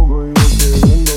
Go, go, go, go, go,